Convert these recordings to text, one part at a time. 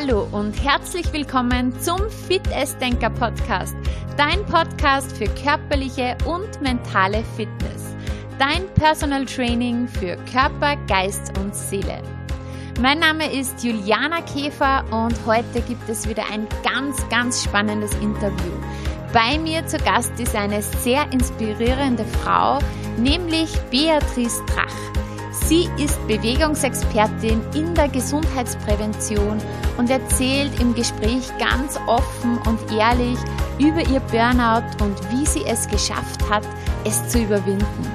Hallo und herzlich willkommen zum Fit Denker Podcast, dein Podcast für körperliche und mentale Fitness, dein Personal Training für Körper, Geist und Seele. Mein Name ist Juliana Käfer und heute gibt es wieder ein ganz, ganz spannendes Interview. Bei mir zu Gast ist eine sehr inspirierende Frau, nämlich Beatrice Drach. Sie ist Bewegungsexpertin in der Gesundheitsprävention und erzählt im Gespräch ganz offen und ehrlich über ihr Burnout und wie sie es geschafft hat, es zu überwinden.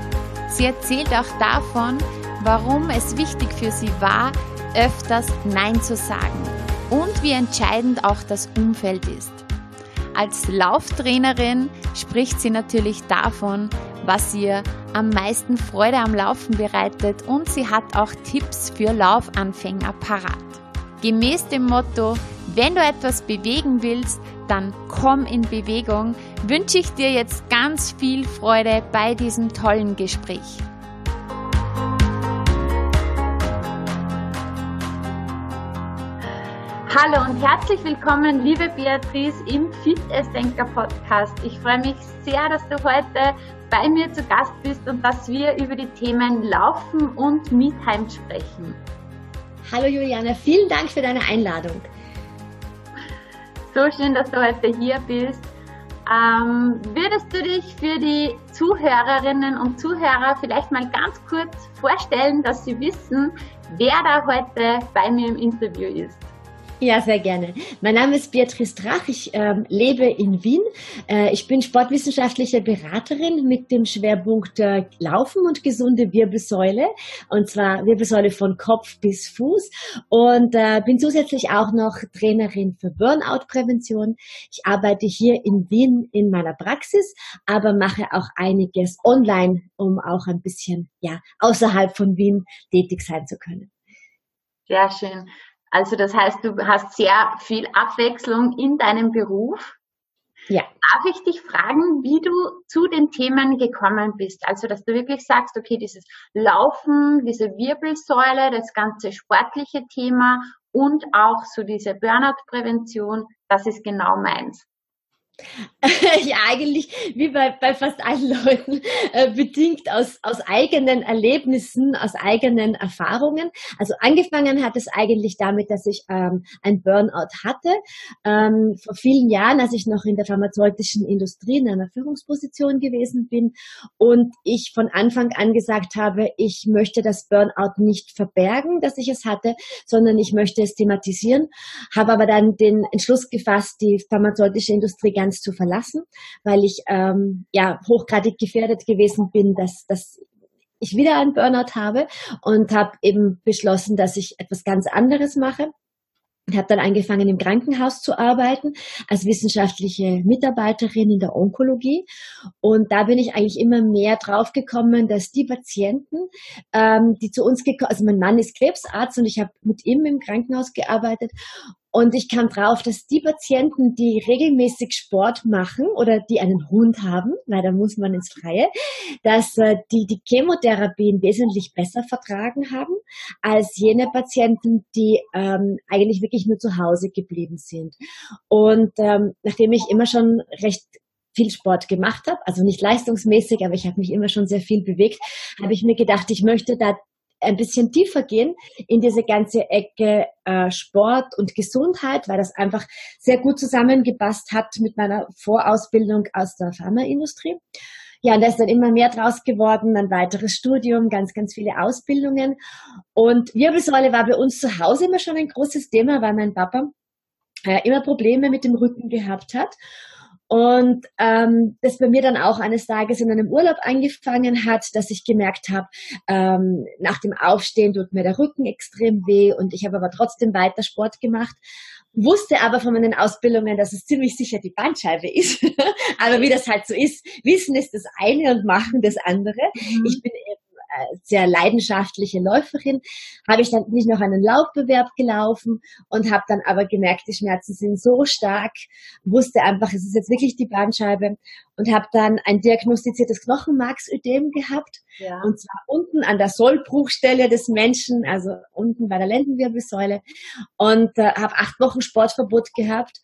Sie erzählt auch davon, warum es wichtig für sie war, öfters Nein zu sagen und wie entscheidend auch das Umfeld ist. Als Lauftrainerin spricht sie natürlich davon, was ihr am meisten Freude am Laufen bereitet und sie hat auch Tipps für Laufanfänger parat. Gemäß dem Motto, wenn du etwas bewegen willst, dann komm in Bewegung, wünsche ich dir jetzt ganz viel Freude bei diesem tollen Gespräch. Hallo und herzlich willkommen, liebe Beatrice, im Fit Denker Podcast. Ich freue mich sehr, dass du heute bei mir zu Gast bist und dass wir über die Themen Laufen und Meetime sprechen. Hallo Juliana, vielen Dank für deine Einladung. So schön, dass du heute hier bist. Ähm, würdest du dich für die Zuhörerinnen und Zuhörer vielleicht mal ganz kurz vorstellen, dass sie wissen, wer da heute bei mir im Interview ist? Ja, sehr gerne. Mein Name ist Beatrice Drach. Ich ähm, lebe in Wien. Äh, ich bin sportwissenschaftliche Beraterin mit dem Schwerpunkt äh, Laufen und gesunde Wirbelsäule. Und zwar Wirbelsäule von Kopf bis Fuß. Und äh, bin zusätzlich auch noch Trainerin für Burnout-Prävention. Ich arbeite hier in Wien in meiner Praxis, aber mache auch einiges online, um auch ein bisschen ja, außerhalb von Wien tätig sein zu können. Sehr schön. Also das heißt, du hast sehr viel Abwechslung in deinem Beruf. Ja. Darf ich dich fragen, wie du zu den Themen gekommen bist? Also, dass du wirklich sagst, okay, dieses Laufen, diese Wirbelsäule, das ganze sportliche Thema und auch so diese Burnout-Prävention, das ist genau meins. ja, eigentlich wie bei, bei fast allen Leuten, äh, bedingt aus, aus eigenen Erlebnissen, aus eigenen Erfahrungen. Also angefangen hat es eigentlich damit, dass ich ähm, ein Burnout hatte. Ähm, vor vielen Jahren, als ich noch in der pharmazeutischen Industrie in einer Führungsposition gewesen bin und ich von Anfang an gesagt habe, ich möchte das Burnout nicht verbergen, dass ich es hatte, sondern ich möchte es thematisieren, habe aber dann den Entschluss gefasst, die pharmazeutische Industrie ganz zu verlassen, weil ich ähm, ja hochgradig gefährdet gewesen bin, dass, dass ich wieder einen Burnout habe und habe eben beschlossen, dass ich etwas ganz anderes mache. Ich habe dann angefangen, im Krankenhaus zu arbeiten als wissenschaftliche Mitarbeiterin in der Onkologie. Und da bin ich eigentlich immer mehr draufgekommen, dass die Patienten, ähm, die zu uns gekommen, also mein Mann ist Krebsarzt und ich habe mit ihm im Krankenhaus gearbeitet. Und ich kam drauf, dass die Patienten, die regelmäßig Sport machen oder die einen Hund haben, weil da muss man ins Freie, dass äh, die die Chemotherapien wesentlich besser vertragen haben als jene Patienten, die ähm, eigentlich wirklich nur zu Hause geblieben sind. Und ähm, nachdem ich immer schon recht viel Sport gemacht habe, also nicht leistungsmäßig, aber ich habe mich immer schon sehr viel bewegt, habe ich mir gedacht, ich möchte da ein bisschen tiefer gehen in diese ganze Ecke äh, Sport und Gesundheit, weil das einfach sehr gut zusammengepasst hat mit meiner Vorausbildung aus der Pharmaindustrie. Ja, und da ist dann immer mehr draus geworden, ein weiteres Studium, ganz, ganz viele Ausbildungen. Und Wirbelsäule war bei uns zu Hause immer schon ein großes Thema, weil mein Papa äh, immer Probleme mit dem Rücken gehabt hat. Und ähm, das bei mir dann auch eines Tages in einem Urlaub angefangen hat, dass ich gemerkt habe, ähm, nach dem Aufstehen tut mir der Rücken extrem weh und ich habe aber trotzdem weiter Sport gemacht, wusste aber von meinen Ausbildungen, dass es ziemlich sicher die Bandscheibe ist. aber wie das halt so ist, Wissen ist das eine und Machen das andere. Mhm. Ich bin sehr leidenschaftliche Läuferin, habe ich dann nicht noch einen Laufbewerb gelaufen und habe dann aber gemerkt, die Schmerzen sind so stark, wusste einfach, es ist jetzt wirklich die Bandscheibe und habe dann ein diagnostiziertes Knochenmarksödem gehabt ja. und zwar unten an der Sollbruchstelle des Menschen, also unten bei der Lendenwirbelsäule und äh, habe acht Wochen Sportverbot gehabt,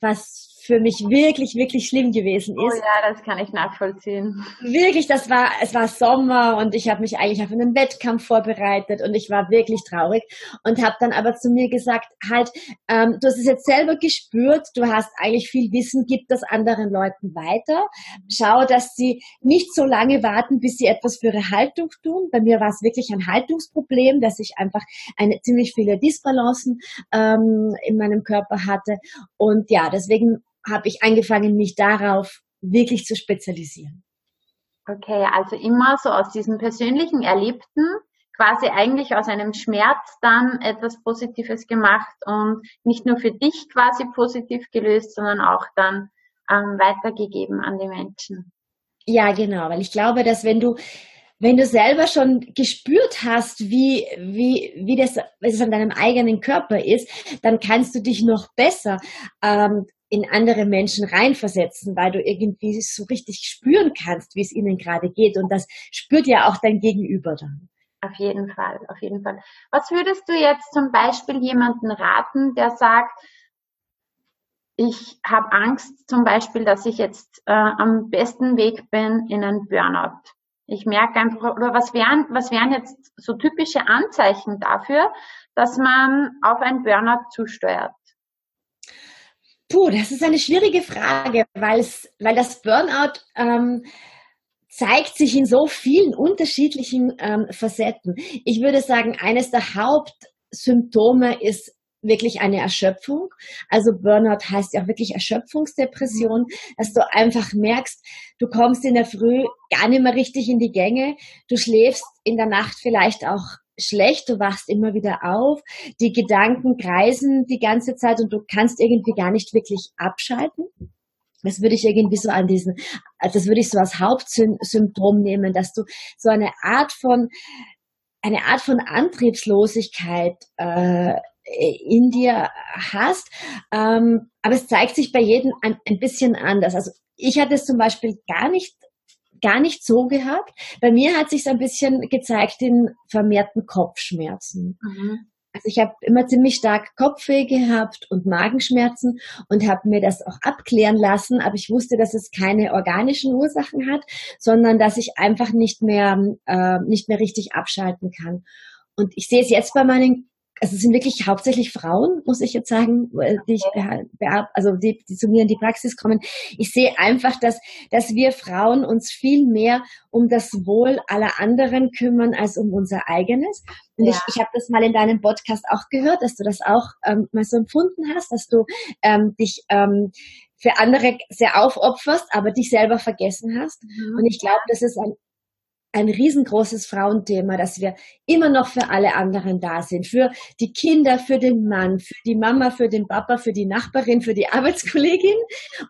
was für mich wirklich, wirklich schlimm gewesen oh ist. Oh ja, das kann ich nachvollziehen. Wirklich, das war, es war Sommer und ich habe mich eigentlich auf einen Wettkampf vorbereitet und ich war wirklich traurig und habe dann aber zu mir gesagt, halt, ähm, du hast es jetzt selber gespürt, du hast eigentlich viel Wissen, gib das anderen Leuten weiter. Schau, dass sie nicht so lange warten, bis sie etwas für ihre Haltung tun. Bei mir war es wirklich ein Haltungsproblem, dass ich einfach eine ziemlich viele Disbalancen ähm, in meinem Körper hatte und ja, deswegen habe ich angefangen, mich darauf wirklich zu spezialisieren. Okay, also immer so aus diesem persönlichen Erlebten, quasi eigentlich aus einem Schmerz dann etwas Positives gemacht und nicht nur für dich quasi positiv gelöst, sondern auch dann ähm, weitergegeben an die Menschen. Ja, genau, weil ich glaube, dass wenn du wenn du selber schon gespürt hast, wie, wie, wie das, es an deinem eigenen Körper ist, dann kannst du dich noch besser ähm, in andere Menschen reinversetzen, weil du irgendwie so richtig spüren kannst, wie es ihnen gerade geht. Und das spürt ja auch dein Gegenüber dann. Auf jeden Fall, auf jeden Fall. Was würdest du jetzt zum Beispiel jemanden raten, der sagt, ich habe Angst zum Beispiel, dass ich jetzt äh, am besten Weg bin in einen Burnout. Ich merke einfach, oder was wären, was wären jetzt so typische Anzeichen dafür, dass man auf einen Burnout zusteuert? Puh, das ist eine schwierige Frage, weil das Burnout ähm, zeigt sich in so vielen unterschiedlichen ähm, Facetten. Ich würde sagen, eines der Hauptsymptome ist wirklich eine Erschöpfung. Also Burnout heißt ja auch wirklich Erschöpfungsdepression, dass du einfach merkst, du kommst in der Früh gar nicht mehr richtig in die Gänge, du schläfst in der Nacht vielleicht auch schlecht, du wachst immer wieder auf, die Gedanken kreisen die ganze Zeit und du kannst irgendwie gar nicht wirklich abschalten. Das würde ich irgendwie so an diesen, das würde ich so als Hauptsymptom nehmen, dass du so eine Art von, eine Art von Antriebslosigkeit äh, in dir hast. Ähm, aber es zeigt sich bei jedem ein, ein bisschen anders. Also ich hatte es zum Beispiel gar nicht gar nicht so gehabt. Bei mir hat sich ein bisschen gezeigt in vermehrten Kopfschmerzen. Mhm. Also ich habe immer ziemlich stark Kopfweh gehabt und Magenschmerzen und habe mir das auch abklären lassen, aber ich wusste, dass es keine organischen Ursachen hat, sondern dass ich einfach nicht mehr äh, nicht mehr richtig abschalten kann. Und ich sehe es jetzt bei meinen also es sind wirklich hauptsächlich Frauen, muss ich jetzt sagen, die ich also die, die zu mir in die Praxis kommen. Ich sehe einfach, dass, dass wir Frauen uns viel mehr um das Wohl aller anderen kümmern als um unser eigenes. Und ja. ich, ich habe das mal in deinem Podcast auch gehört, dass du das auch ähm, mal so empfunden hast, dass du ähm, dich ähm, für andere sehr aufopferst, aber dich selber vergessen hast. Mhm. Und ich glaube, das ist ein ein riesengroßes Frauenthema, dass wir immer noch für alle anderen da sind. Für die Kinder, für den Mann, für die Mama, für den Papa, für die Nachbarin, für die Arbeitskollegin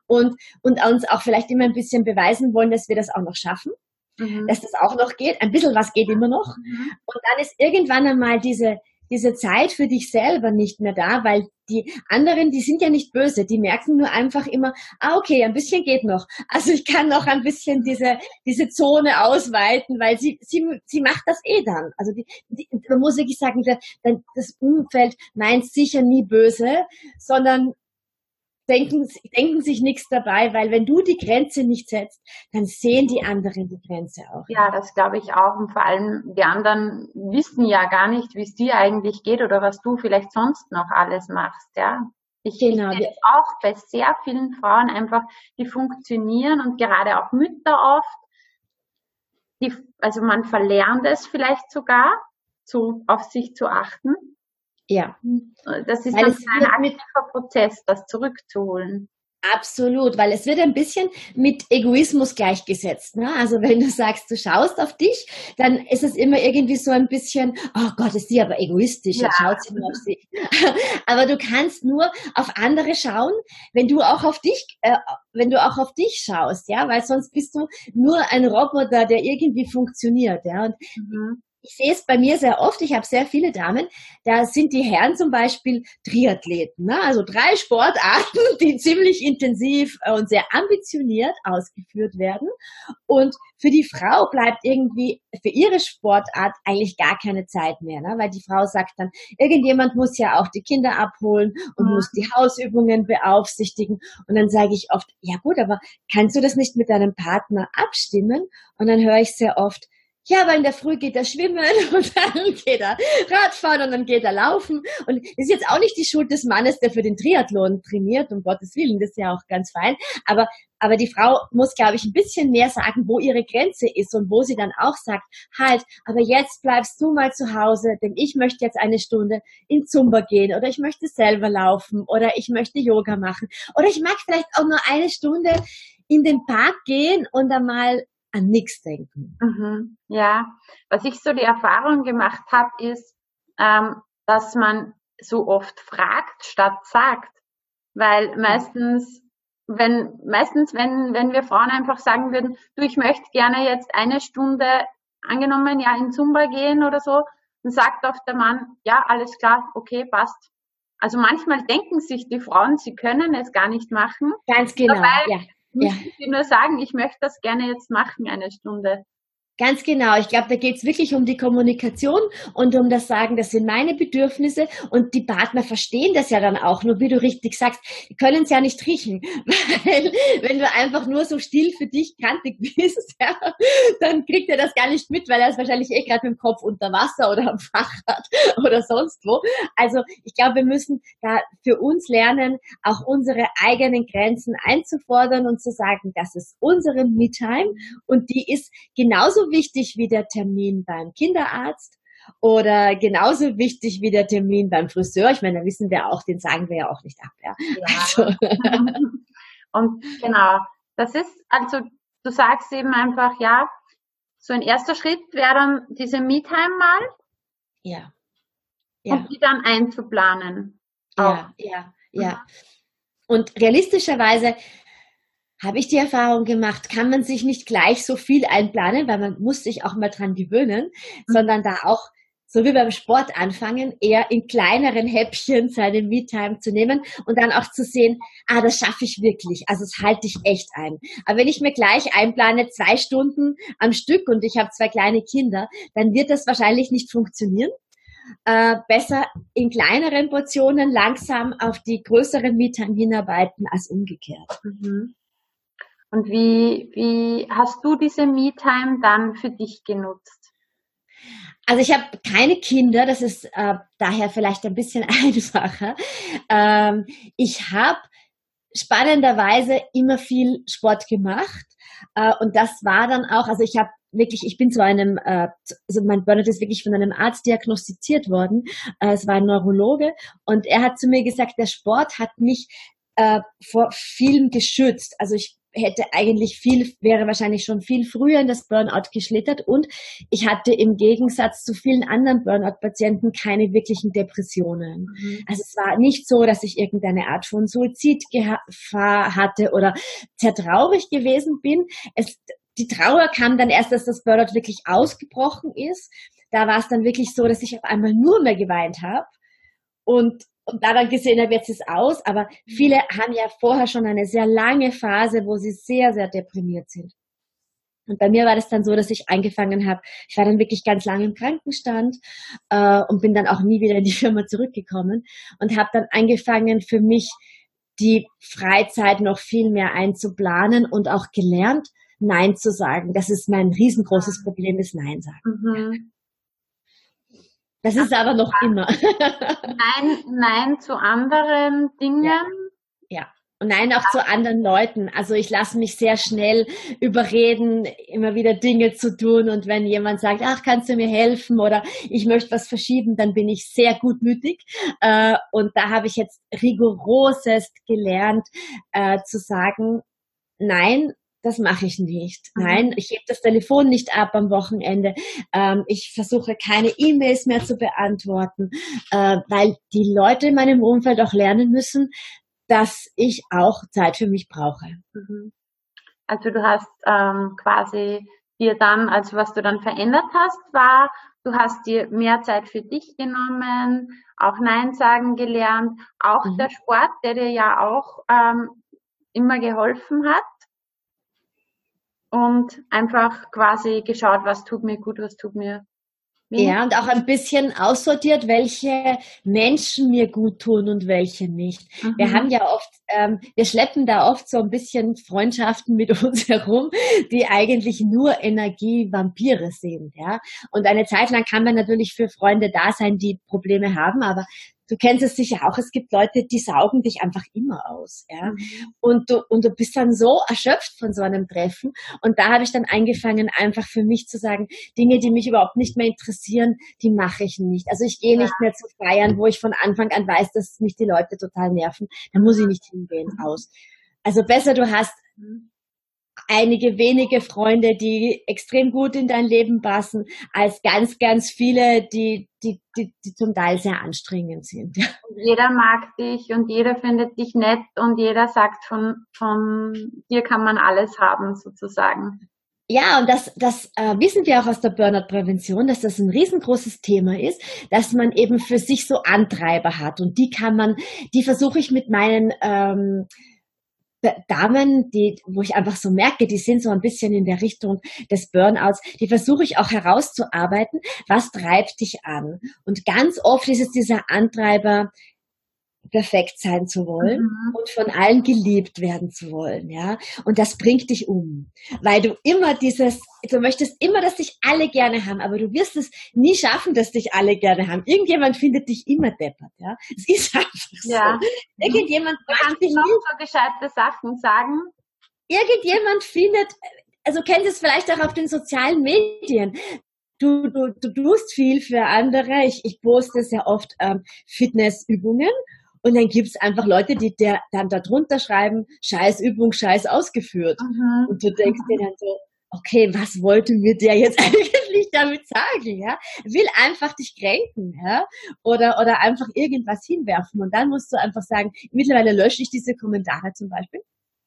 und, und uns auch vielleicht immer ein bisschen beweisen wollen, dass wir das auch noch schaffen. Mhm. Dass das auch noch geht. Ein bisschen was geht immer noch. Mhm. Und dann ist irgendwann einmal diese, diese Zeit für dich selber nicht mehr da, weil die anderen, die sind ja nicht böse, die merken nur einfach immer, ah, okay, ein bisschen geht noch. Also ich kann noch ein bisschen diese, diese Zone ausweiten, weil sie, sie, sie macht das eh dann. Also die, die, man muss wirklich sagen, das Umfeld meint sicher nie böse, sondern denken, denken sich nichts dabei, weil wenn du die Grenze nicht setzt, dann sehen die anderen die Grenze auch. Ja, das glaube ich auch. Und vor allem die anderen wissen ja gar nicht, wie es dir eigentlich geht oder was du vielleicht sonst noch alles machst, ja. Ich genau. sehe auch bei sehr vielen Frauen einfach, die funktionieren und gerade auch Mütter oft, die, also man verlernt es vielleicht sogar, zu, auf sich zu achten ja. Das ist Weil ein aktiver Prozess, das zurückzuholen. Absolut, weil es wird ein bisschen mit Egoismus gleichgesetzt. Ne? Also wenn du sagst, du schaust auf dich, dann ist es immer irgendwie so ein bisschen, oh Gott, ist die aber egoistisch, ja. jetzt schaut sie nur auf sich. aber du kannst nur auf andere schauen, wenn du auch auf dich, äh, wenn du auch auf dich schaust, ja, weil sonst bist du nur ein Roboter, der irgendwie funktioniert, ja. Und mhm ich sehe es bei mir sehr oft, ich habe sehr viele Damen, da sind die Herren zum Beispiel Triathleten, ne? also drei Sportarten, die ziemlich intensiv und sehr ambitioniert ausgeführt werden. Und für die Frau bleibt irgendwie für ihre Sportart eigentlich gar keine Zeit mehr, ne? weil die Frau sagt dann, irgendjemand muss ja auch die Kinder abholen und mhm. muss die Hausübungen beaufsichtigen. Und dann sage ich oft, ja gut, aber kannst du das nicht mit deinem Partner abstimmen? Und dann höre ich sehr oft, ja, aber in der Früh geht er schwimmen und dann geht er Radfahren und dann geht er laufen. Und das ist jetzt auch nicht die Schuld des Mannes, der für den Triathlon trainiert, um Gottes Willen, das ist ja auch ganz fein. Aber, aber die Frau muss, glaube ich, ein bisschen mehr sagen, wo ihre Grenze ist und wo sie dann auch sagt, halt, aber jetzt bleibst du mal zu Hause, denn ich möchte jetzt eine Stunde in Zumba gehen oder ich möchte selber laufen oder ich möchte Yoga machen oder ich mag vielleicht auch nur eine Stunde in den Park gehen und einmal an nichts denken. Mhm. Ja, was ich so die Erfahrung gemacht habe, ist, ähm, dass man so oft fragt statt sagt. Weil meistens, wenn, meistens, wenn, wenn wir Frauen einfach sagen würden, du, ich möchte gerne jetzt eine Stunde angenommen, ja, in Zumba gehen oder so, dann sagt oft der Mann, ja, alles klar, okay, passt. Also manchmal denken sich die Frauen, sie können es gar nicht machen. Ganz genau, dabei, ja. Muss ja. ich nur sagen, ich möchte das gerne jetzt machen, eine Stunde. Ganz genau. Ich glaube, da geht es wirklich um die Kommunikation und um das Sagen, das sind meine Bedürfnisse und die Partner verstehen das ja dann auch. Nur wie du richtig sagst, die können es ja nicht riechen, weil wenn du einfach nur so still für dich kantig bist, ja, dann kriegt er das gar nicht mit, weil er ist wahrscheinlich eh gerade mit dem Kopf unter Wasser oder am Fahrrad oder sonst wo. Also ich glaube, wir müssen da für uns lernen, auch unsere eigenen Grenzen einzufordern und zu sagen, das ist unsere Me-Time und die ist genauso wichtig wie der Termin beim Kinderarzt oder genauso wichtig wie der Termin beim Friseur. Ich meine, da wissen wir auch, den sagen wir ja auch nicht ab. Ja. ja. Also. Und genau, das ist, also du sagst eben einfach, ja, so ein erster Schritt wäre dann diese Me-Time mal. Ja. ja. Und die dann einzuplanen. Ja, ja, ja. Und realistischerweise habe ich die Erfahrung gemacht, kann man sich nicht gleich so viel einplanen, weil man muss sich auch mal dran gewöhnen, mhm. sondern da auch so wie beim Sport anfangen, eher in kleineren Häppchen seine Me-Time zu nehmen und dann auch zu sehen, ah, das schaffe ich wirklich. Also das halte ich echt ein. Aber wenn ich mir gleich einplane, zwei Stunden am Stück und ich habe zwei kleine Kinder, dann wird das wahrscheinlich nicht funktionieren. Äh, besser in kleineren Portionen langsam auf die größeren Me-Time hinarbeiten als umgekehrt. Mhm. Und wie, wie hast du diese Me-Time dann für dich genutzt? Also ich habe keine Kinder, das ist äh, daher vielleicht ein bisschen einfacher. Ähm, ich habe spannenderweise immer viel Sport gemacht äh, und das war dann auch, also ich habe wirklich, ich bin zu einem, äh, also mein Burnout ist wirklich von einem Arzt diagnostiziert worden. Äh, es war ein Neurologe und er hat zu mir gesagt, der Sport hat mich äh, vor vielem geschützt. Also ich hätte eigentlich viel, wäre wahrscheinlich schon viel früher in das Burnout geschlittert und ich hatte im Gegensatz zu vielen anderen Burnout-Patienten keine wirklichen Depressionen. Mhm. Also es war nicht so, dass ich irgendeine Art von Suizidgefahr hatte oder sehr traurig gewesen bin. Es, die Trauer kam dann erst, als das Burnout wirklich ausgebrochen ist. Da war es dann wirklich so, dass ich auf einmal nur mehr geweint habe. Und und da dann gesehen habe, jetzt ist aus, aber viele haben ja vorher schon eine sehr lange Phase, wo sie sehr, sehr deprimiert sind. Und bei mir war das dann so, dass ich angefangen habe, ich war dann wirklich ganz lange im Krankenstand äh, und bin dann auch nie wieder in die Firma zurückgekommen und habe dann angefangen für mich die Freizeit noch viel mehr einzuplanen und auch gelernt, Nein zu sagen. Das ist mein riesengroßes Problem, ist Nein sagen. Mhm. Das ist aber noch immer. nein, nein zu anderen Dingen. Ja. Nein, auch zu anderen Leuten. Also ich lasse mich sehr schnell überreden, immer wieder Dinge zu tun. Und wenn jemand sagt, ach, kannst du mir helfen oder ich möchte was verschieben, dann bin ich sehr gutmütig. Äh, und da habe ich jetzt rigorosest gelernt äh, zu sagen, nein, das mache ich nicht. Mhm. Nein, ich hebe das Telefon nicht ab am Wochenende. Ähm, ich versuche keine E-Mails mehr zu beantworten, äh, weil die Leute in meinem Umfeld auch lernen müssen, dass ich auch Zeit für mich brauche. Mhm. Also du hast ähm, quasi dir dann, also was du dann verändert hast, war, du hast dir mehr Zeit für dich genommen, auch Nein sagen gelernt, auch mhm. der Sport, der dir ja auch ähm, immer geholfen hat und einfach quasi geschaut, was tut mir gut, was tut mir ja, und auch ein bisschen aussortiert, welche Menschen mir gut tun und welche nicht. Mhm. Wir haben ja oft, ähm, wir schleppen da oft so ein bisschen Freundschaften mit uns herum, die eigentlich nur Energievampire sind, ja. Und eine Zeit lang kann man natürlich für Freunde da sein, die Probleme haben, aber du kennst es sicher auch, es gibt Leute, die saugen dich einfach immer aus, ja. Mhm. Und du, und du bist dann so erschöpft von so einem Treffen. Und da habe ich dann angefangen, einfach für mich zu sagen, Dinge, die mich überhaupt nicht mehr interessieren, die mache ich nicht. Also ich gehe ja. nicht mehr zu feiern, wo ich von Anfang an weiß, dass mich die Leute total nerven. Da muss ich nicht hingehen, mhm. aus. Also besser du hast mhm einige wenige Freunde, die extrem gut in dein Leben passen, als ganz, ganz viele, die, die, die, die zum Teil sehr anstrengend sind. Jeder mag dich und jeder findet dich nett und jeder sagt von, von dir kann man alles haben, sozusagen. Ja, und das, das äh, wissen wir auch aus der Burnout-Prävention, dass das ein riesengroßes Thema ist, dass man eben für sich so Antreiber hat. Und die kann man, die versuche ich mit meinen ähm, Damen, die, wo ich einfach so merke, die sind so ein bisschen in der Richtung des Burnouts, die versuche ich auch herauszuarbeiten, was treibt dich an? Und ganz oft ist es dieser Antreiber, perfekt sein zu wollen mhm. und von allen geliebt werden zu wollen, ja. Und das bringt dich um, weil du immer dieses, du möchtest immer, dass dich alle gerne haben, aber du wirst es nie schaffen, dass dich alle gerne haben. Irgendjemand findet dich immer deppert, ja. Es ist einfach ja. so. Irgendjemand du kannst dich noch so gescheite Sachen sagen. Irgendjemand findet, also kennt es vielleicht auch auf den sozialen Medien. Du, du, du tust viel für andere. Ich, ich poste sehr oft ähm, Fitnessübungen und dann gibt's einfach Leute, die der, dann da drunter schreiben, scheiß Übung, scheiß ausgeführt. Mhm. Und du denkst dir dann so, okay, was wollte mir der jetzt eigentlich damit sagen, ja? Will einfach dich kränken, ja? Oder, oder einfach irgendwas hinwerfen. Und dann musst du einfach sagen, mittlerweile lösche ich diese Kommentare zum Beispiel.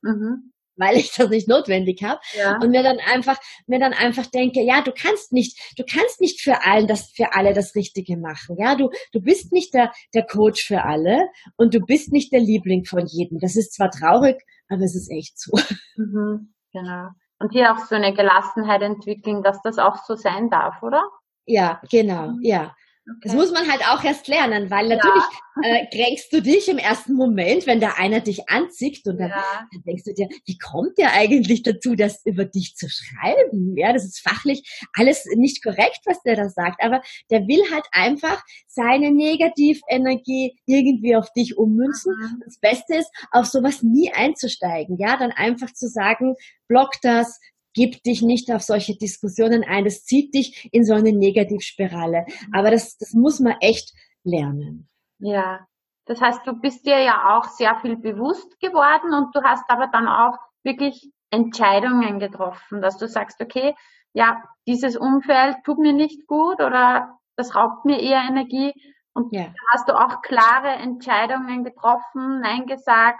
Mhm weil ich das nicht notwendig habe ja. und mir dann einfach mir dann einfach denke, ja, du kannst nicht, du kannst nicht für allen das für alle das Richtige machen. Ja, du du bist nicht der der Coach für alle und du bist nicht der Liebling von jedem. Das ist zwar traurig, aber es ist echt so. Mhm, genau. Und hier auch so eine Gelassenheit entwickeln, dass das auch so sein darf, oder? Ja, genau, mhm. ja. Okay. Das muss man halt auch erst lernen, weil natürlich ja. äh, kränkst du dich im ersten Moment, wenn da einer dich anzieht und dann, ja. dann, denkst du dir, wie kommt der eigentlich dazu, das über dich zu schreiben? Ja, das ist fachlich alles nicht korrekt, was der da sagt, aber der will halt einfach seine Negativenergie irgendwie auf dich ummünzen. Mhm. Das Beste ist, auf sowas nie einzusteigen, ja, dann einfach zu sagen, block das, gib dich nicht auf solche Diskussionen ein. Das zieht dich in so eine Negativspirale. Aber das, das muss man echt lernen. Ja. Das heißt, du bist dir ja auch sehr viel bewusst geworden und du hast aber dann auch wirklich Entscheidungen getroffen, dass du sagst, okay, ja, dieses Umfeld tut mir nicht gut oder das raubt mir eher Energie. Und ja. hast du auch klare Entscheidungen getroffen, Nein gesagt,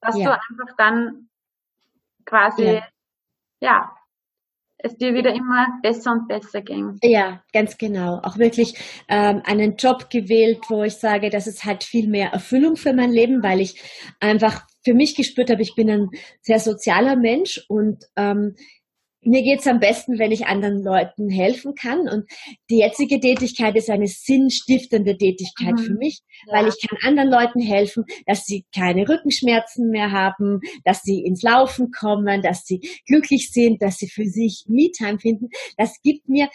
dass ja. du einfach dann quasi ja ja, es dir wieder immer besser und besser ging. Ja, ganz genau. Auch wirklich ähm, einen Job gewählt, wo ich sage, das ist halt viel mehr Erfüllung für mein Leben, weil ich einfach für mich gespürt habe, ich bin ein sehr sozialer Mensch und ähm, mir geht's am besten, wenn ich anderen Leuten helfen kann. Und die jetzige Tätigkeit ist eine sinnstiftende Tätigkeit mhm. für mich, ja. weil ich kann anderen Leuten helfen, dass sie keine Rückenschmerzen mehr haben, dass sie ins Laufen kommen, dass sie glücklich sind, dass sie für sich Me-Time finden. Das gibt mir,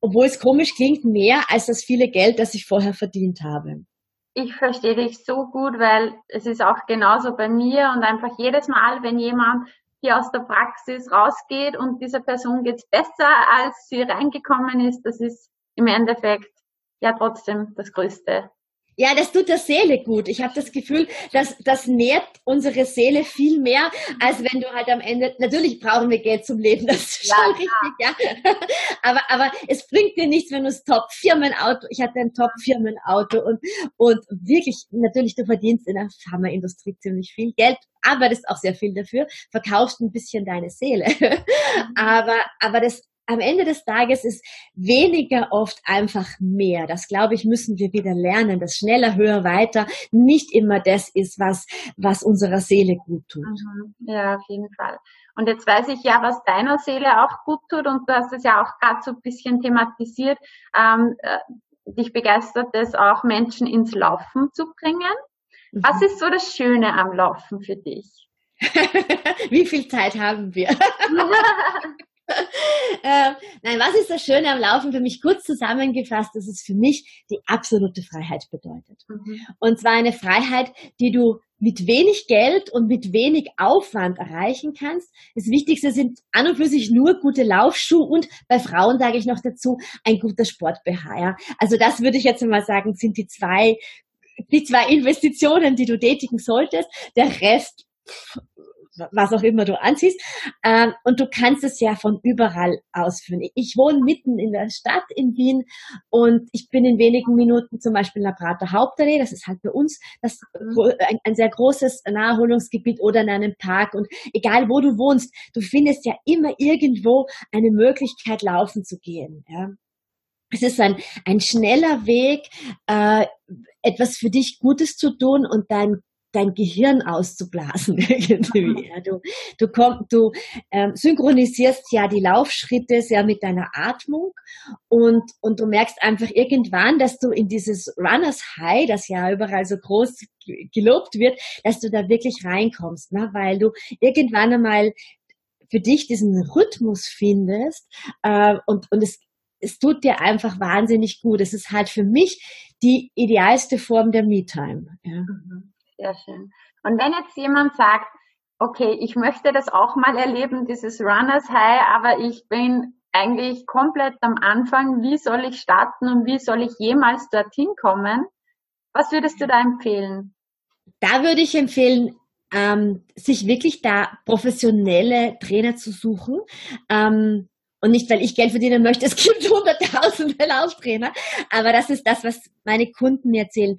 obwohl es komisch klingt, mehr als das viele Geld, das ich vorher verdient habe. ich verstehe dich so gut, weil es ist auch genauso bei mir und einfach jedes Mal, wenn jemand hier aus der Praxis rausgeht und dieser Person geht's besser, als sie reingekommen ist, das ist im Endeffekt ja trotzdem das Größte. Ja, das tut der Seele gut. Ich habe das Gefühl, dass das nährt unsere Seele viel mehr, als wenn du halt am Ende, natürlich brauchen wir Geld zum Leben, das ist schon ja, richtig, ja. Aber, aber es bringt dir nichts, wenn du das Top-Firmenauto, ich hatte ein Top-Firmenauto und, und wirklich, natürlich, du verdienst in der Pharmaindustrie ziemlich viel Geld, arbeitest auch sehr viel dafür, verkaufst ein bisschen deine Seele. Aber, aber das am Ende des Tages ist weniger oft einfach mehr. Das glaube ich, müssen wir wieder lernen, dass schneller, höher, weiter nicht immer das ist, was, was unserer Seele gut tut. Mhm. Ja, auf jeden Fall. Und jetzt weiß ich ja, was deiner Seele auch gut tut und du hast es ja auch gerade so ein bisschen thematisiert. Ähm, äh, dich begeistert es auch, Menschen ins Laufen zu bringen. Mhm. Was ist so das Schöne am Laufen für dich? Wie viel Zeit haben wir? äh, nein, was ist das Schöne am Laufen? Für mich kurz zusammengefasst, dass es für mich die absolute Freiheit bedeutet. Mhm. Und zwar eine Freiheit, die du mit wenig Geld und mit wenig Aufwand erreichen kannst. Das Wichtigste sind an und für sich nur gute Laufschuhe und bei Frauen sage ich noch dazu ein guter Sport-BH. Ja? Also das würde ich jetzt mal sagen, sind die zwei, die zwei Investitionen, die du tätigen solltest. Der Rest was auch immer du anziehst. Ähm, und du kannst es ja von überall ausführen. Ich wohne mitten in der Stadt in Wien und ich bin in wenigen Minuten zum Beispiel in der Prater Hauptallee. Das ist halt bei uns das, ein, ein sehr großes Naherholungsgebiet oder in einem Park. Und egal wo du wohnst, du findest ja immer irgendwo eine Möglichkeit, laufen zu gehen. Ja. Es ist ein, ein schneller Weg, äh, etwas für dich Gutes zu tun und dein dein Gehirn auszublasen irgendwie. Ja, du du, komm, du ähm, synchronisierst ja die Laufschritte sehr mit deiner Atmung und, und du merkst einfach irgendwann, dass du in dieses Runners High, das ja überall so groß gelobt wird, dass du da wirklich reinkommst, ne? weil du irgendwann einmal für dich diesen Rhythmus findest äh, und, und es, es tut dir einfach wahnsinnig gut. Es ist halt für mich die idealste Form der Me-Time. Ja. Mhm. Sehr schön. Und wenn jetzt jemand sagt, okay, ich möchte das auch mal erleben, dieses Runners High, aber ich bin eigentlich komplett am Anfang, wie soll ich starten und wie soll ich jemals dorthin kommen? Was würdest du da empfehlen? Da würde ich empfehlen, ähm, sich wirklich da professionelle Trainer zu suchen. Ähm, und nicht, weil ich Geld verdienen möchte, es gibt hunderttausende Lauftrainer, aber das ist das, was meine Kunden mir erzählen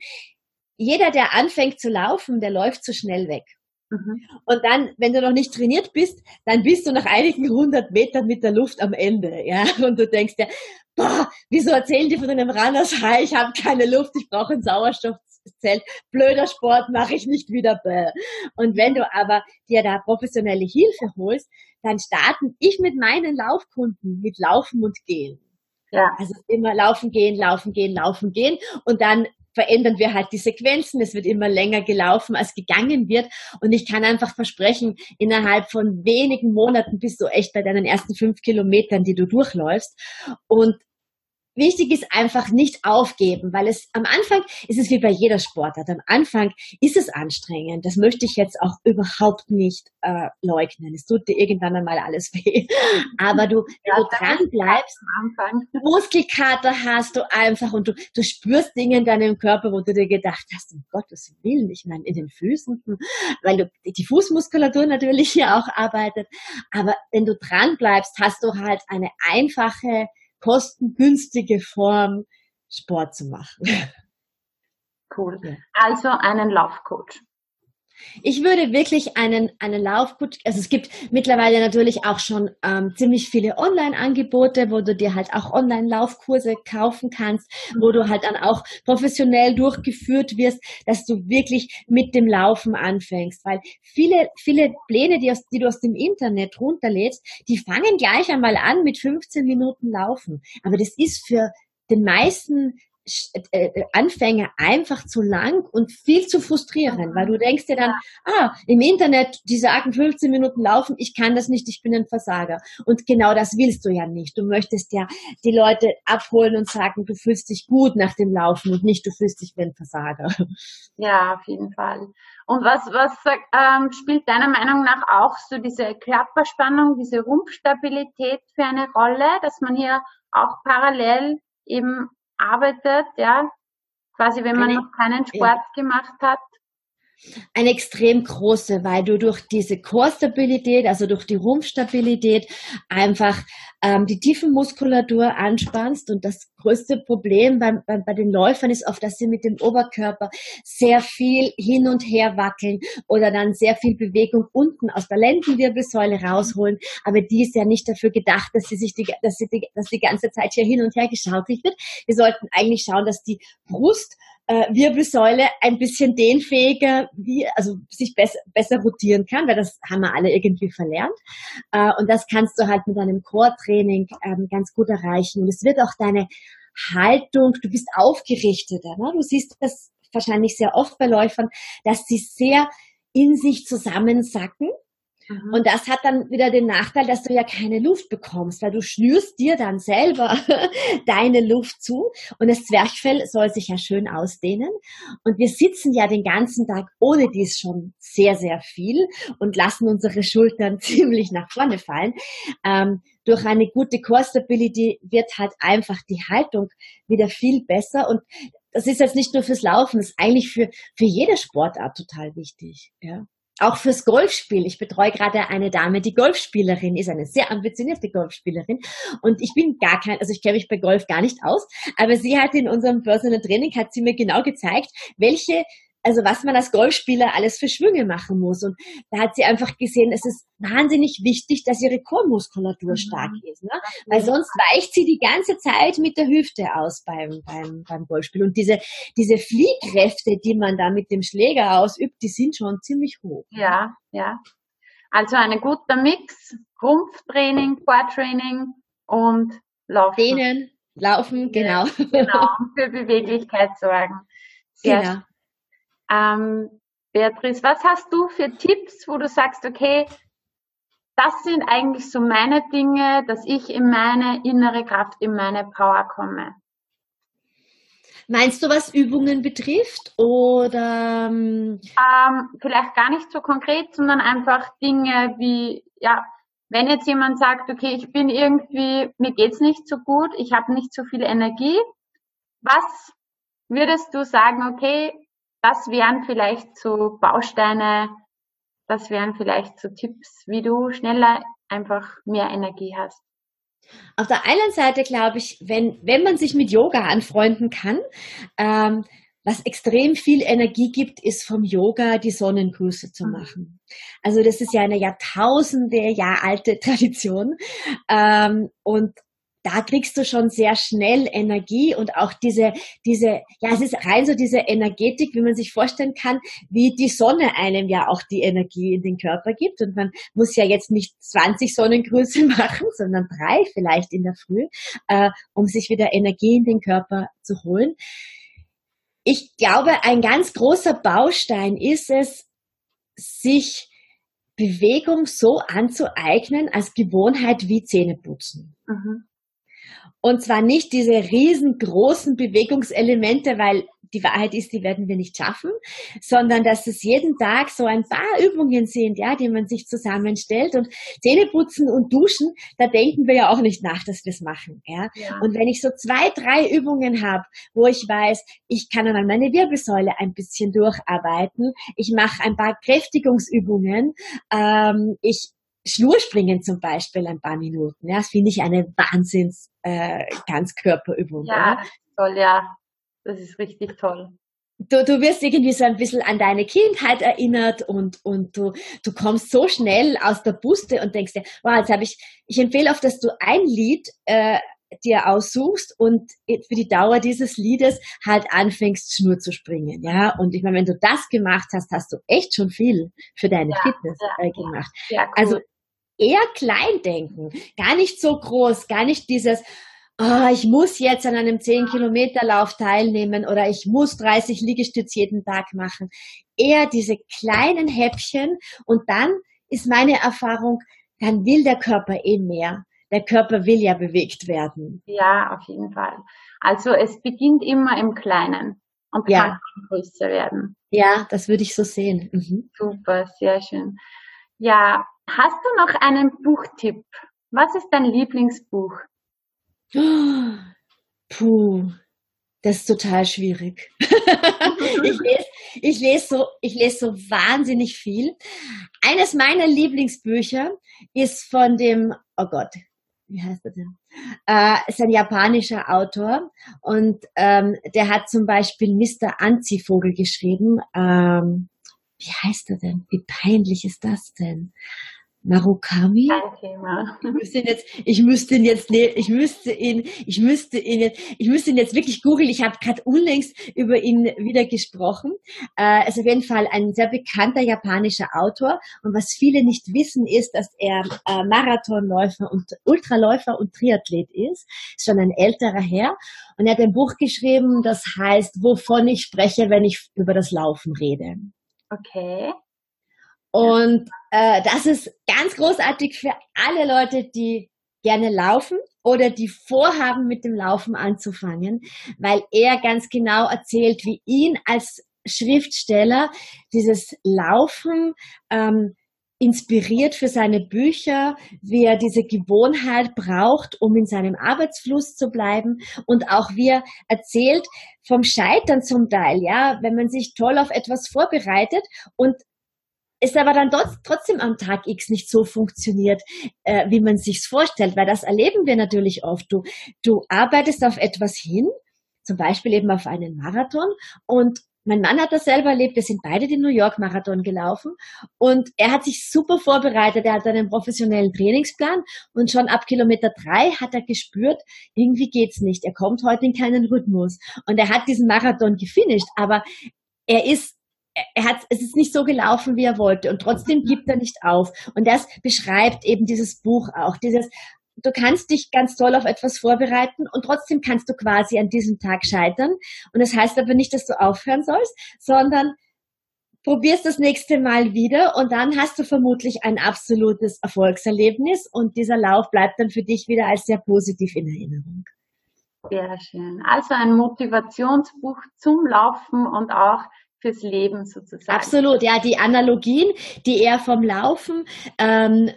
jeder, der anfängt zu laufen, der läuft zu schnell weg. Mhm. Und dann, wenn du noch nicht trainiert bist, dann bist du nach einigen hundert Metern mit der Luft am Ende, ja. Und du denkst dir, boah, wieso erzählen die von einem Runners High? Ich habe keine Luft, ich brauche ein Sauerstoffzelt. Blöder Sport mache ich nicht wieder. Bäh. Und wenn du aber dir da professionelle Hilfe holst, dann starten ich mit meinen Laufkunden mit Laufen und Gehen. Ja. Also immer laufen gehen, laufen gehen, laufen gehen und dann verändern wir halt die Sequenzen. Es wird immer länger gelaufen, als gegangen wird. Und ich kann einfach versprechen, innerhalb von wenigen Monaten bist du echt bei deinen ersten fünf Kilometern, die du durchläufst. Und Wichtig ist einfach nicht aufgeben, weil es am Anfang ist es wie bei jeder Sportart. Am Anfang ist es anstrengend. Das möchte ich jetzt auch überhaupt nicht äh, leugnen. Es tut dir irgendwann einmal alles weh. Aber du, ja, wenn du dran bleibst, Muskelkater hast du einfach und du, du spürst Dinge in deinem Körper, wo du dir gedacht hast, um Gottes Willen, ich meine, in den Füßen, hm, weil du, die Fußmuskulatur natürlich hier auch arbeitet. Aber wenn du dran bleibst, hast du halt eine einfache kostengünstige Form, Sport zu machen. Cool. Also einen Laufcoach. Ich würde wirklich einen, einen Laufcoach, also es gibt mittlerweile natürlich auch schon ähm, ziemlich viele Online-Angebote, wo du dir halt auch Online-Laufkurse kaufen kannst, wo du halt dann auch professionell durchgeführt wirst, dass du wirklich mit dem Laufen anfängst. Weil viele, viele Pläne, die, aus, die du aus dem Internet runterlädst, die fangen gleich einmal an mit 15 Minuten Laufen. Aber das ist für den meisten äh, äh, Anfänger einfach zu lang und viel zu frustrierend, weil du denkst dir dann, ah, im Internet, die sagen 15 Minuten laufen, ich kann das nicht, ich bin ein Versager. Und genau das willst du ja nicht. Du möchtest ja die Leute abholen und sagen, du fühlst dich gut nach dem Laufen und nicht, du fühlst dich wie ein Versager. Ja, auf jeden Fall. Und was, was ähm, spielt deiner Meinung nach auch so diese Körperspannung, diese Rumpfstabilität für eine Rolle, dass man hier auch parallel eben arbeitet, ja, quasi wenn man noch keinen Sport gemacht hat. Eine extrem große, weil du durch diese Core-Stabilität, also durch die Rumpfstabilität, einfach ähm, die Tiefenmuskulatur anspannst. Und das größte Problem bei, bei, bei den Läufern ist oft, dass sie mit dem Oberkörper sehr viel hin und her wackeln oder dann sehr viel Bewegung unten aus der Lendenwirbelsäule rausholen. Aber die ist ja nicht dafür gedacht, dass sie sich die, dass sie die, dass die ganze Zeit hier hin und her geschaukelt wird. Wir sollten eigentlich schauen, dass die Brust äh, Wirbelsäule ein bisschen dehnfähiger, wie, also sich besser, besser rotieren kann, weil das haben wir alle irgendwie verlernt. Äh, und das kannst du halt mit einem Core-Training ähm, ganz gut erreichen. Und es wird auch deine Haltung, du bist aufgerichteter. Ne? Du siehst das wahrscheinlich sehr oft bei Läufern, dass sie sehr in sich zusammensacken Mhm. Und das hat dann wieder den Nachteil, dass du ja keine Luft bekommst, weil du schnürst dir dann selber deine Luft zu und das Zwerchfell soll sich ja schön ausdehnen. Und wir sitzen ja den ganzen Tag ohne dies schon sehr, sehr viel und lassen unsere Schultern ziemlich nach vorne fallen. Ähm, durch eine gute Core Stability wird halt einfach die Haltung wieder viel besser und das ist jetzt nicht nur fürs Laufen, das ist eigentlich für, für jede Sportart total wichtig. Ja auch fürs Golfspiel. Ich betreue gerade eine Dame, die Golfspielerin ist, eine sehr ambitionierte Golfspielerin. Und ich bin gar kein, also ich kenne mich bei Golf gar nicht aus, aber sie hat in unserem Personal Training, hat sie mir genau gezeigt, welche also was man als Golfspieler alles für Schwünge machen muss. Und da hat sie einfach gesehen, es ist wahnsinnig wichtig, dass ihre Chormuskulatur mhm. stark ist. Ne? Weil sonst weicht sie die ganze Zeit mit der Hüfte aus beim, beim, beim Golfspiel. Und diese, diese Fliehkräfte, die man da mit dem Schläger ausübt, die sind schon ziemlich hoch. Ja, ja. Also ein guter Mix, Rumpftraining, Core-Training und Laufen. Dehnen, Laufen, genau. Genau, für Beweglichkeit sorgen. Sehr genau. Ähm, Beatrice, was hast du für Tipps, wo du sagst, okay, das sind eigentlich so meine Dinge, dass ich in meine innere Kraft, in meine Power komme? Meinst du, was Übungen betrifft oder? Ähm, ähm vielleicht gar nicht so konkret, sondern einfach Dinge wie, ja, wenn jetzt jemand sagt, okay, ich bin irgendwie, mir geht's nicht so gut, ich habe nicht so viel Energie, was würdest du sagen, okay, das wären vielleicht so Bausteine, das wären vielleicht so Tipps, wie du schneller einfach mehr Energie hast. Auf der einen Seite glaube ich, wenn, wenn man sich mit Yoga anfreunden kann, ähm, was extrem viel Energie gibt, ist vom Yoga die Sonnengrüße zu machen. Also das ist ja eine Jahrtausende Jahr alte Tradition. Ähm, und da kriegst du schon sehr schnell Energie und auch diese, diese, ja, es ist rein so diese Energetik, wie man sich vorstellen kann, wie die Sonne einem ja auch die Energie in den Körper gibt. Und man muss ja jetzt nicht 20 Sonnengrüße machen, sondern drei vielleicht in der Früh, äh, um sich wieder Energie in den Körper zu holen. Ich glaube, ein ganz großer Baustein ist es, sich Bewegung so anzueignen als Gewohnheit wie Zähneputzen. Mhm. Und zwar nicht diese riesengroßen Bewegungselemente, weil die Wahrheit ist, die werden wir nicht schaffen, sondern dass es jeden Tag so ein paar Übungen sind, ja, die man sich zusammenstellt und Zähneputzen und Duschen, da denken wir ja auch nicht nach, dass wir es machen, ja? ja. Und wenn ich so zwei, drei Übungen habe, wo ich weiß, ich kann dann meine Wirbelsäule ein bisschen durcharbeiten, ich mache ein paar Kräftigungsübungen, ähm, ich Schnurspringen zum Beispiel ein paar Minuten. Ja, das finde ich eine Wahnsinns äh, Ganzkörperübung. Ja, oder? toll, ja. Das ist richtig toll. Du, du wirst irgendwie so ein bisschen an deine Kindheit erinnert und, und du, du kommst so schnell aus der Buste und denkst dir, wow, jetzt habe ich, ich empfehle oft, dass du ein Lied äh, dir aussuchst und für die Dauer dieses Liedes halt anfängst, Schnur zu springen, ja. Und ich meine, wenn du das gemacht hast, hast du echt schon viel für deine ja, Fitness ja, äh, gemacht. Ja, cool. Also eher klein denken, gar nicht so groß, gar nicht dieses, oh, ich muss jetzt an einem 10-Kilometer-Lauf teilnehmen oder ich muss 30 Liegestütz jeden Tag machen. Eher diese kleinen Häppchen und dann ist meine Erfahrung, dann will der Körper eh mehr. Der Körper will ja bewegt werden. Ja, auf jeden Fall. Also es beginnt immer im Kleinen und ja. kann größer werden. Ja, das würde ich so sehen. Mhm. Super, sehr schön. Ja, hast du noch einen Buchtipp? Was ist dein Lieblingsbuch? Puh, das ist total schwierig. ich, lese, ich, lese so, ich so wahnsinnig viel. Eines meiner Lieblingsbücher ist von dem, oh Gott, wie heißt er denn? Äh, ist ein japanischer Autor und ähm, der hat zum Beispiel Mr. Anzivogel geschrieben. Ähm, wie heißt er denn? Wie peinlich ist das denn? Marukami? Kein Thema. Ich müsste ihn jetzt, ich müsste ihn jetzt, ich müsste ihn, ich müsste ihn jetzt, ich müsste ihn jetzt wirklich googeln. Ich habe gerade unlängst über ihn wieder gesprochen. Äh, ist auf jeden Fall ein sehr bekannter japanischer Autor. Und was viele nicht wissen, ist, dass er äh, Marathonläufer und Ultraläufer und Triathlet ist. Ist schon ein älterer Herr. Und er hat ein Buch geschrieben, das heißt, wovon ich spreche, wenn ich über das Laufen rede. Okay. Und äh, das ist ganz großartig für alle Leute, die gerne laufen oder die vorhaben, mit dem Laufen anzufangen, weil er ganz genau erzählt, wie ihn als Schriftsteller dieses Laufen ähm, inspiriert für seine Bücher, wie er diese Gewohnheit braucht, um in seinem Arbeitsfluss zu bleiben und auch wie er erzählt vom Scheitern zum Teil, ja, wenn man sich toll auf etwas vorbereitet und es aber dann trotzdem am Tag X nicht so funktioniert, äh, wie man sich's vorstellt, weil das erleben wir natürlich oft. Du, du arbeitest auf etwas hin, zum Beispiel eben auf einen Marathon und mein Mann hat das selber erlebt, wir sind beide den New York Marathon gelaufen und er hat sich super vorbereitet, er hat einen professionellen Trainingsplan und schon ab Kilometer drei hat er gespürt, irgendwie geht's nicht, er kommt heute in keinen Rhythmus und er hat diesen Marathon gefinisht, aber er ist er hat, es ist nicht so gelaufen, wie er wollte und trotzdem gibt er nicht auf. Und das beschreibt eben dieses Buch auch, dieses, du kannst dich ganz toll auf etwas vorbereiten und trotzdem kannst du quasi an diesem Tag scheitern. Und das heißt aber nicht, dass du aufhören sollst, sondern probierst das nächste Mal wieder und dann hast du vermutlich ein absolutes Erfolgserlebnis und dieser Lauf bleibt dann für dich wieder als sehr positiv in Erinnerung. Sehr schön. Also ein Motivationsbuch zum Laufen und auch fürs Leben sozusagen. Absolut, ja, die Analogien, die er vom Laufen, ähm,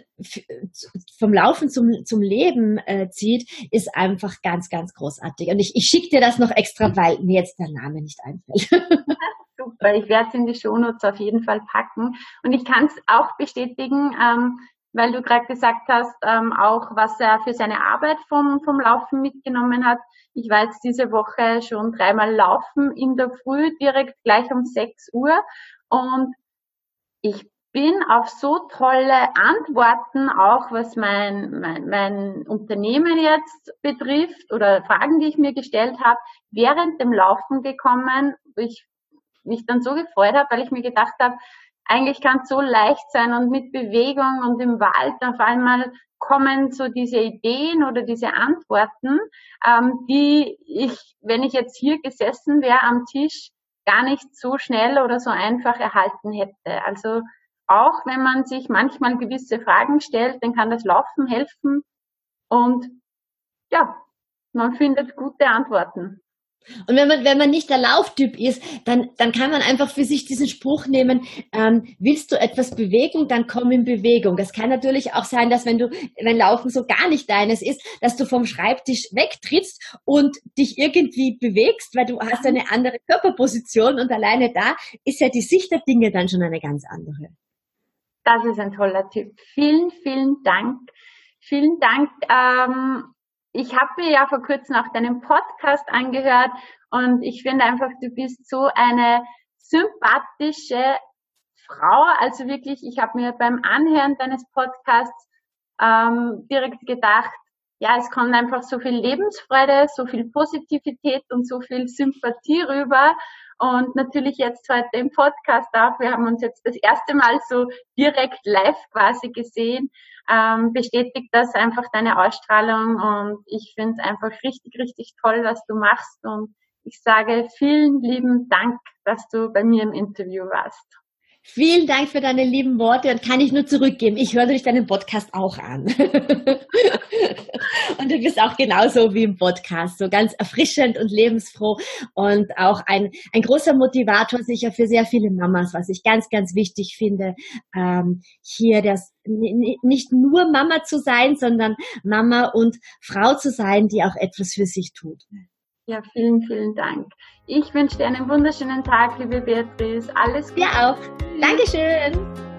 vom Laufen zum, zum Leben äh, zieht, ist einfach ganz, ganz großartig. Und ich, ich schicke dir das noch extra, weil mir jetzt der Name nicht einfällt. Super, ich werde es in die Shownotes auf jeden Fall packen. Und ich kann es auch bestätigen, ähm, weil du gerade gesagt hast, ähm, auch was er für seine Arbeit vom, vom Laufen mitgenommen hat. Ich war jetzt diese Woche schon dreimal laufen in der Früh, direkt gleich um 6 Uhr. Und ich bin auf so tolle Antworten, auch was mein, mein, mein Unternehmen jetzt betrifft oder Fragen, die ich mir gestellt habe, während dem Laufen gekommen, wo ich mich dann so gefreut habe, weil ich mir gedacht habe, eigentlich kann es so leicht sein und mit Bewegung und im Wald auf einmal kommen so diese Ideen oder diese Antworten, ähm, die ich, wenn ich jetzt hier gesessen wäre am Tisch, gar nicht so schnell oder so einfach erhalten hätte. Also auch wenn man sich manchmal gewisse Fragen stellt, dann kann das Laufen helfen und ja, man findet gute Antworten. Und wenn man, wenn man nicht der Lauftyp ist, dann, dann kann man einfach für sich diesen Spruch nehmen, ähm, willst du etwas bewegen, dann komm in Bewegung. Das kann natürlich auch sein, dass wenn du, wenn Laufen so gar nicht deines ist, dass du vom Schreibtisch wegtrittst und dich irgendwie bewegst, weil du hast eine andere Körperposition und alleine da ist ja die Sicht der Dinge dann schon eine ganz andere. Das ist ein toller Tipp. Vielen, vielen Dank. Vielen Dank. Ähm ich habe mir ja vor kurzem auch deinen Podcast angehört und ich finde einfach, du bist so eine sympathische Frau. Also wirklich, ich habe mir beim Anhören deines Podcasts ähm, direkt gedacht, ja, es kommt einfach so viel Lebensfreude, so viel Positivität und so viel Sympathie rüber. Und natürlich jetzt heute im Podcast auch. Wir haben uns jetzt das erste Mal so direkt live quasi gesehen. Ähm, bestätigt das einfach deine Ausstrahlung und ich finde es einfach richtig, richtig toll, was du machst und ich sage vielen lieben Dank, dass du bei mir im Interview warst. Vielen Dank für deine lieben Worte und kann ich nur zurückgeben. Ich höre durch deinen Podcast auch an. und du bist auch genauso wie im Podcast, so ganz erfrischend und lebensfroh und auch ein, ein großer Motivator sicher für sehr viele Mamas, was ich ganz, ganz wichtig finde, ähm, hier das nicht nur Mama zu sein, sondern Mama und Frau zu sein, die auch etwas für sich tut. Ja, vielen, vielen Dank. Ich wünsche dir einen wunderschönen Tag, liebe Beatrice. Alles Gute. Dir auch. Dankeschön.